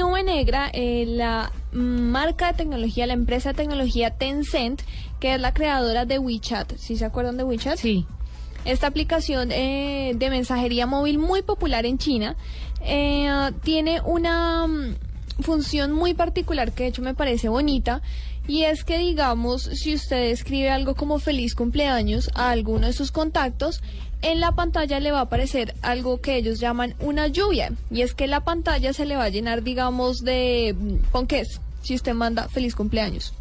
nube negra, eh, la marca de tecnología, la empresa de tecnología Tencent, que es la creadora de WeChat, ¿sí se acuerdan de WeChat? Sí. Esta aplicación eh, de mensajería móvil muy popular en China eh, tiene una mm, función muy particular que de hecho me parece bonita y es que digamos si usted escribe algo como feliz cumpleaños a alguno de sus contactos en la pantalla le va a aparecer algo que ellos llaman una lluvia y es que la pantalla se le va a llenar digamos de mm, ponqués si usted manda feliz cumpleaños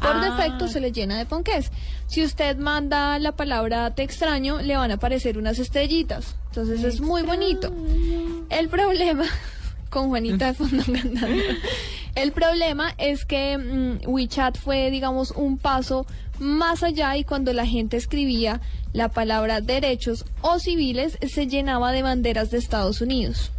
por Ah. defecto se le llena de ponqués. Si usted manda la palabra te extraño, le van a aparecer unas estrellitas. Entonces es muy bonito. El problema, con Juanita de fondo cantando, el problema es que mm, WeChat fue, digamos, un paso más allá y cuando la gente escribía la palabra derechos o civiles, se llenaba de banderas de Estados Unidos.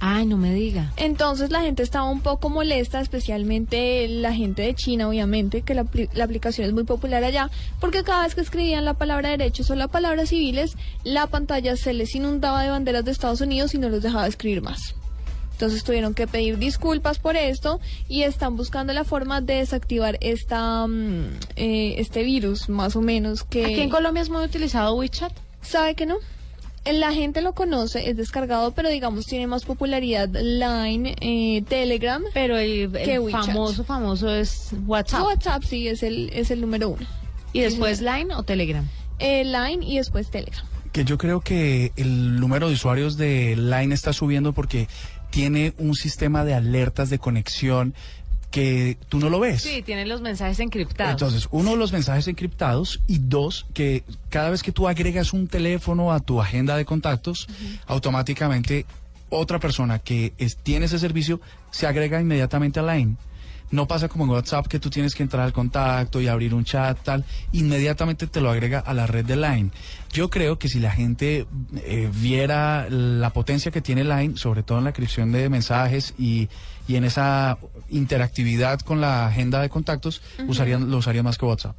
Ay, no me diga. Entonces la gente estaba un poco molesta, especialmente la gente de China, obviamente, que la, la aplicación es muy popular allá, porque cada vez que escribían la palabra derechos o la palabra civiles, la pantalla se les inundaba de banderas de Estados Unidos y no los dejaba escribir más. Entonces tuvieron que pedir disculpas por esto y están buscando la forma de desactivar esta, mm, eh, este virus, más o menos, que... Aquí en Colombia es muy utilizado WeChat. ¿Sabe que no? La gente lo conoce, es descargado, pero digamos tiene más popularidad Line, eh, Telegram. Pero el, el ¿Qué WeChat? famoso, famoso es WhatsApp. WhatsApp sí es el, es el número uno. ¿Y después Line o Telegram? Eh, Line y después Telegram. Que yo creo que el número de usuarios de Line está subiendo porque tiene un sistema de alertas de conexión que tú no lo ves. Sí, tienen los mensajes encriptados. Entonces, uno, los mensajes encriptados y dos, que cada vez que tú agregas un teléfono a tu agenda de contactos, automáticamente otra persona que es- tiene ese servicio se agrega inmediatamente a Line. No pasa como en WhatsApp que tú tienes que entrar al contacto y abrir un chat, tal, inmediatamente te lo agrega a la red de Line. Yo creo que si la gente eh, viera la potencia que tiene Line, sobre todo en la creación de mensajes y, y en esa interactividad con la agenda de contactos, usarían, lo usarían más que WhatsApp.